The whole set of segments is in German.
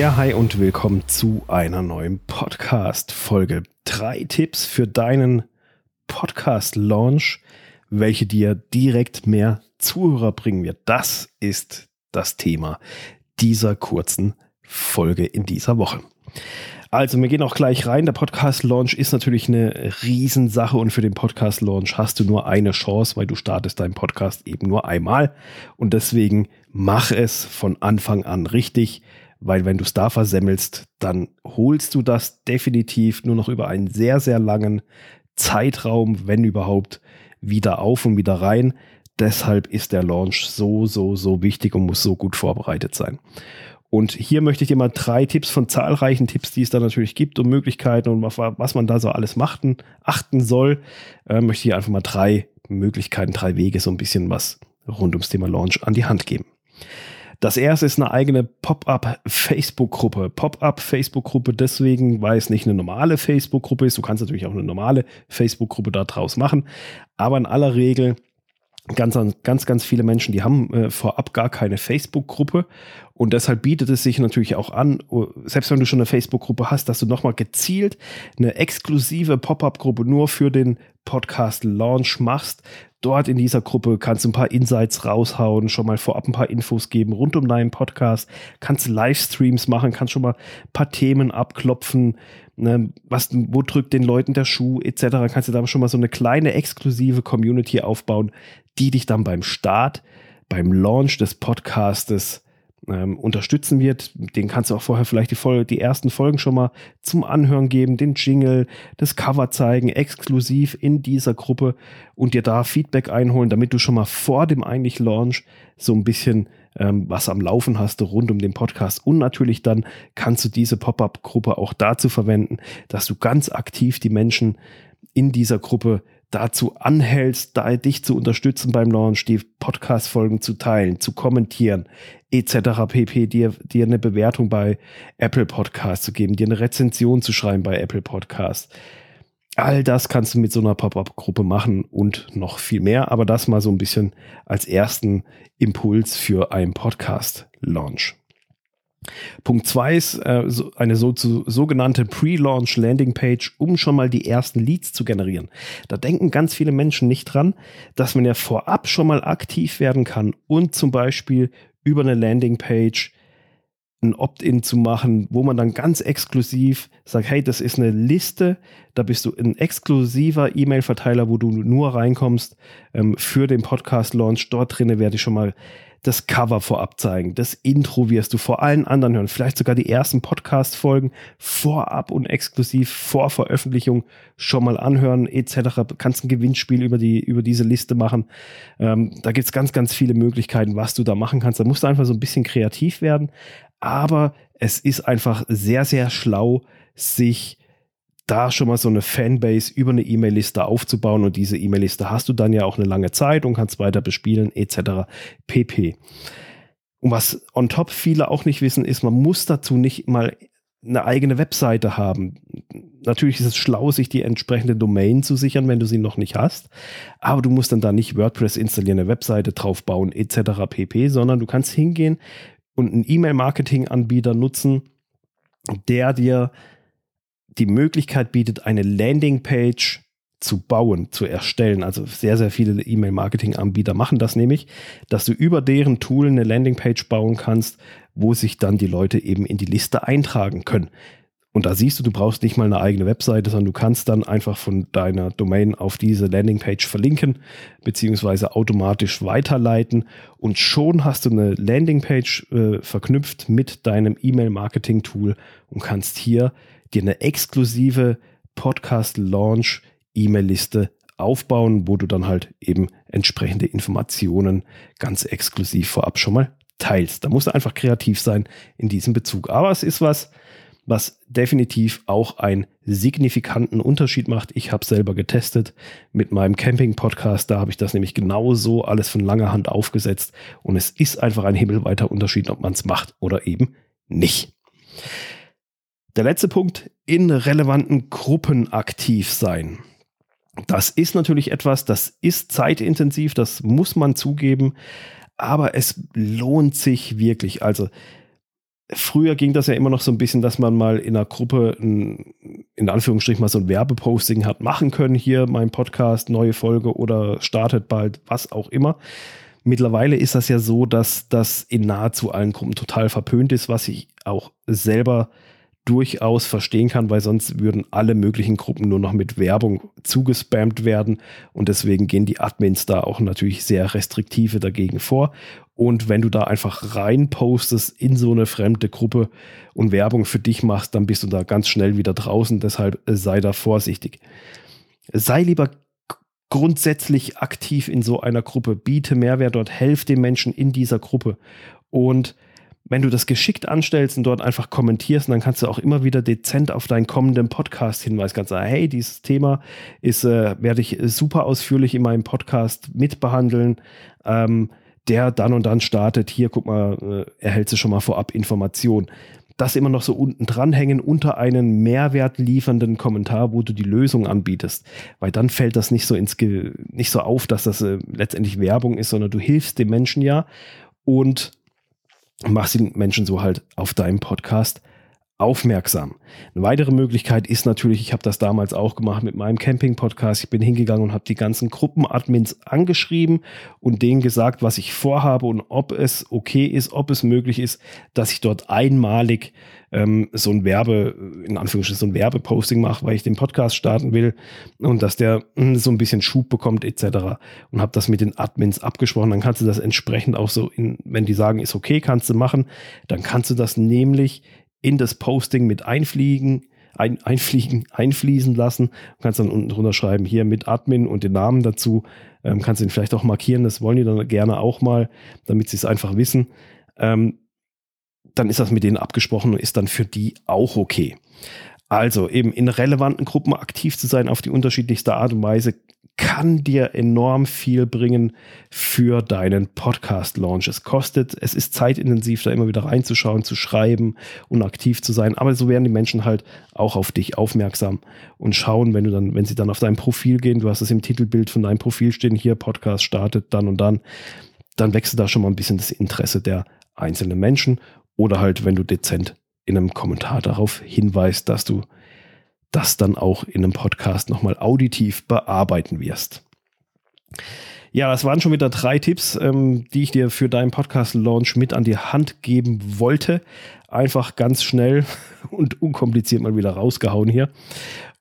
Ja, hi und willkommen zu einer neuen Podcast-Folge. Drei Tipps für deinen Podcast-Launch, welche dir direkt mehr Zuhörer bringen wird. Das ist das Thema dieser kurzen Folge in dieser Woche. Also, wir gehen auch gleich rein. Der Podcast-Launch ist natürlich eine Riesensache und für den Podcast-Launch hast du nur eine Chance, weil du startest deinen Podcast eben nur einmal. Und deswegen mach es von Anfang an richtig, weil wenn du es da versemmelst, dann holst du das definitiv nur noch über einen sehr, sehr langen Zeitraum, wenn überhaupt, wieder auf und wieder rein. Deshalb ist der Launch so, so, so wichtig und muss so gut vorbereitet sein. Und hier möchte ich dir mal drei Tipps von zahlreichen Tipps, die es da natürlich gibt und Möglichkeiten und was man da so alles machten, achten soll, äh, möchte ich dir einfach mal drei Möglichkeiten, drei Wege, so ein bisschen was rund ums Thema Launch an die Hand geben. Das erste ist eine eigene Pop-up-Facebook-Gruppe. Pop-up-Facebook-Gruppe deswegen, weil es nicht eine normale Facebook-Gruppe ist. Du kannst natürlich auch eine normale Facebook-Gruppe da draus machen. Aber in aller Regel ganz, ganz, ganz viele Menschen, die haben äh, vorab gar keine Facebook-Gruppe und deshalb bietet es sich natürlich auch an, oh, selbst wenn du schon eine Facebook-Gruppe hast, dass du nochmal gezielt eine exklusive Pop-up-Gruppe nur für den Podcast-Launch machst. Dort in dieser Gruppe kannst du ein paar Insights raushauen, schon mal vorab ein paar Infos geben rund um deinen Podcast, kannst Livestreams machen, kannst schon mal ein paar Themen abklopfen, ne, was, wo drückt den Leuten der Schuh etc. Kannst du da schon mal so eine kleine exklusive Community aufbauen, die dich dann beim Start, beim Launch des Podcastes ähm, unterstützen wird. Den kannst du auch vorher vielleicht die, Folge, die ersten Folgen schon mal zum Anhören geben, den Jingle, das Cover zeigen, exklusiv in dieser Gruppe und dir da Feedback einholen, damit du schon mal vor dem eigentlich Launch so ein bisschen ähm, was am Laufen hast rund um den Podcast. Und natürlich dann kannst du diese Pop-up-Gruppe auch dazu verwenden, dass du ganz aktiv die Menschen in dieser Gruppe dazu anhältst, da dich zu unterstützen beim Launch, die Podcast-Folgen zu teilen, zu kommentieren, etc. pp, dir, dir eine Bewertung bei Apple Podcast zu geben, dir eine Rezension zu schreiben bei Apple Podcast. All das kannst du mit so einer Pop-up-Gruppe machen und noch viel mehr, aber das mal so ein bisschen als ersten Impuls für einen Podcast-Launch. Punkt zwei ist äh, so eine so, so, sogenannte Pre-Launch Landing Page, um schon mal die ersten Leads zu generieren. Da denken ganz viele Menschen nicht dran, dass man ja vorab schon mal aktiv werden kann und zum Beispiel über eine Landing Page ein Opt-in zu machen, wo man dann ganz exklusiv sagt, hey, das ist eine Liste, da bist du ein exklusiver E-Mail-Verteiler, wo du nur reinkommst ähm, für den Podcast-Launch. Dort drinnen werde ich schon mal das Cover vorab zeigen, das Intro wirst du vor allen anderen hören, vielleicht sogar die ersten Podcast-Folgen vorab und exklusiv vor Veröffentlichung schon mal anhören, etc. Kannst ein Gewinnspiel über, die, über diese Liste machen. Ähm, da gibt's ganz, ganz viele Möglichkeiten, was du da machen kannst. Da musst du einfach so ein bisschen kreativ werden. Aber es ist einfach sehr, sehr schlau, sich da schon mal so eine Fanbase über eine E-Mail-Liste aufzubauen und diese E-Mail-Liste hast du dann ja auch eine lange Zeit und kannst weiter bespielen etc. pp. Und was on top viele auch nicht wissen, ist, man muss dazu nicht mal eine eigene Webseite haben. Natürlich ist es schlau, sich die entsprechende Domain zu sichern, wenn du sie noch nicht hast. Aber du musst dann da nicht WordPress installieren, eine Webseite draufbauen etc. pp, sondern du kannst hingehen und einen E-Mail-Marketing-Anbieter nutzen, der dir die Möglichkeit bietet, eine Landingpage zu bauen, zu erstellen. Also sehr, sehr viele E-Mail-Marketing-Anbieter machen das nämlich, dass du über deren Tool eine Landingpage bauen kannst, wo sich dann die Leute eben in die Liste eintragen können. Und da siehst du, du brauchst nicht mal eine eigene Webseite, sondern du kannst dann einfach von deiner Domain auf diese Landingpage verlinken, beziehungsweise automatisch weiterleiten. Und schon hast du eine Landingpage äh, verknüpft mit deinem E-Mail-Marketing-Tool und kannst hier dir eine exklusive Podcast-Launch-E-Mail-Liste aufbauen, wo du dann halt eben entsprechende Informationen ganz exklusiv vorab schon mal teilst. Da musst du einfach kreativ sein in diesem Bezug. Aber es ist was, was definitiv auch einen signifikanten Unterschied macht. Ich habe selber getestet mit meinem Camping-Podcast. Da habe ich das nämlich genauso alles von langer Hand aufgesetzt. Und es ist einfach ein himmelweiter Unterschied, ob man es macht oder eben nicht. Der letzte Punkt, in relevanten Gruppen aktiv sein. Das ist natürlich etwas, das ist zeitintensiv, das muss man zugeben, aber es lohnt sich wirklich. Also früher ging das ja immer noch so ein bisschen, dass man mal in einer Gruppe ein, in Anführungsstrichen mal so ein Werbeposting hat machen können. Hier mein Podcast, neue Folge oder startet bald, was auch immer. Mittlerweile ist das ja so, dass das in nahezu allen Gruppen total verpönt ist, was ich auch selber durchaus verstehen kann, weil sonst würden alle möglichen Gruppen nur noch mit Werbung zugespammt werden und deswegen gehen die Admins da auch natürlich sehr restriktive dagegen vor. Und wenn du da einfach rein postest in so eine fremde Gruppe und Werbung für dich machst, dann bist du da ganz schnell wieder draußen. Deshalb sei da vorsichtig. Sei lieber grundsätzlich aktiv in so einer Gruppe, biete Mehrwert dort, helf den Menschen in dieser Gruppe und wenn du das geschickt anstellst und dort einfach kommentierst, dann kannst du auch immer wieder dezent auf deinen kommenden Podcast hinweisen. Kannst sagen, hey, dieses Thema ist, äh, werde ich super ausführlich in meinem Podcast mitbehandeln. Ähm, der dann und dann startet. Hier, guck mal, äh, erhältst du schon mal vorab Informationen. Das immer noch so unten dranhängen unter einen Mehrwert liefernden Kommentar, wo du die Lösung anbietest. Weil dann fällt das nicht so ins Ge nicht so auf, dass das äh, letztendlich Werbung ist, sondern du hilfst dem Menschen ja und machst den Menschen so halt auf deinem Podcast aufmerksam. Eine weitere Möglichkeit ist natürlich, ich habe das damals auch gemacht mit meinem Camping-Podcast. Ich bin hingegangen und habe die ganzen Gruppenadmins angeschrieben und denen gesagt, was ich vorhabe und ob es okay ist, ob es möglich ist, dass ich dort einmalig ähm, so ein Werbe, in Anführungsstrichen so ein Werbeposting mache, weil ich den Podcast starten will und dass der mh, hm, so ein bisschen Schub bekommt etc. Und habe das mit den Admins abgesprochen. Dann kannst du das entsprechend auch so, in, wenn die sagen, ist okay, kannst du machen, dann kannst du das nämlich in das Posting mit einfliegen, ein, einfliegen, einfließen lassen. Du kannst dann unten drunter schreiben, hier mit Admin und den Namen dazu. Ähm, kannst ihn vielleicht auch markieren, das wollen die dann gerne auch mal, damit sie es einfach wissen. Ähm, dann ist das mit denen abgesprochen und ist dann für die auch okay. Also eben in relevanten Gruppen aktiv zu sein auf die unterschiedlichste Art und Weise kann dir enorm viel bringen für deinen Podcast-Launch. Es kostet, es ist zeitintensiv, da immer wieder reinzuschauen, zu schreiben und aktiv zu sein. Aber so werden die Menschen halt auch auf dich aufmerksam und schauen, wenn du dann, wenn sie dann auf dein Profil gehen, du hast es im Titelbild von deinem Profil stehen, hier Podcast startet dann und dann, dann wächst da schon mal ein bisschen das Interesse der einzelnen Menschen oder halt, wenn du dezent in einem Kommentar darauf hinweist, dass du das dann auch in einem Podcast nochmal auditiv bearbeiten wirst. Ja, das waren schon wieder drei Tipps, ähm, die ich dir für deinen Podcast-Launch mit an die Hand geben wollte. Einfach ganz schnell und unkompliziert mal wieder rausgehauen hier.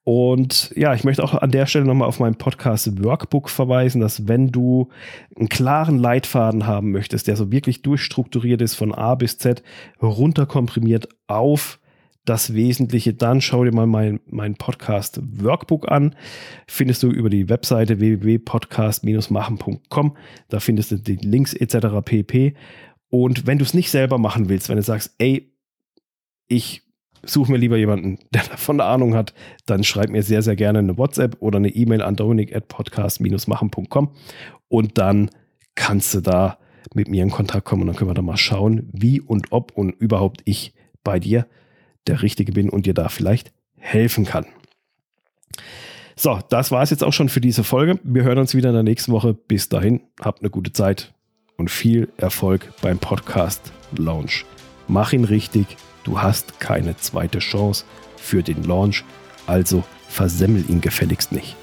Und ja, ich möchte auch an der Stelle nochmal auf mein Podcast Workbook verweisen, dass wenn du einen klaren Leitfaden haben möchtest, der so wirklich durchstrukturiert ist von A bis Z, runterkomprimiert auf das Wesentliche, dann schau dir mal mein, mein Podcast Workbook an. Findest du über die Webseite www.podcast-machen.com. Da findest du die Links etc. pp. Und wenn du es nicht selber machen willst, wenn du sagst, ey, ich suche mir lieber jemanden, der davon eine Ahnung hat, dann schreib mir sehr, sehr gerne eine WhatsApp oder eine E-Mail an dominik.podcast-machen.com und dann kannst du da mit mir in Kontakt kommen und dann können wir da mal schauen, wie und ob und überhaupt ich bei dir der Richtige bin und dir da vielleicht helfen kann. So, das war es jetzt auch schon für diese Folge. Wir hören uns wieder in der nächsten Woche. Bis dahin, habt eine gute Zeit und viel Erfolg beim Podcast Launch. Mach ihn richtig. Du hast keine zweite Chance für den Launch, also versemmel ihn gefälligst nicht.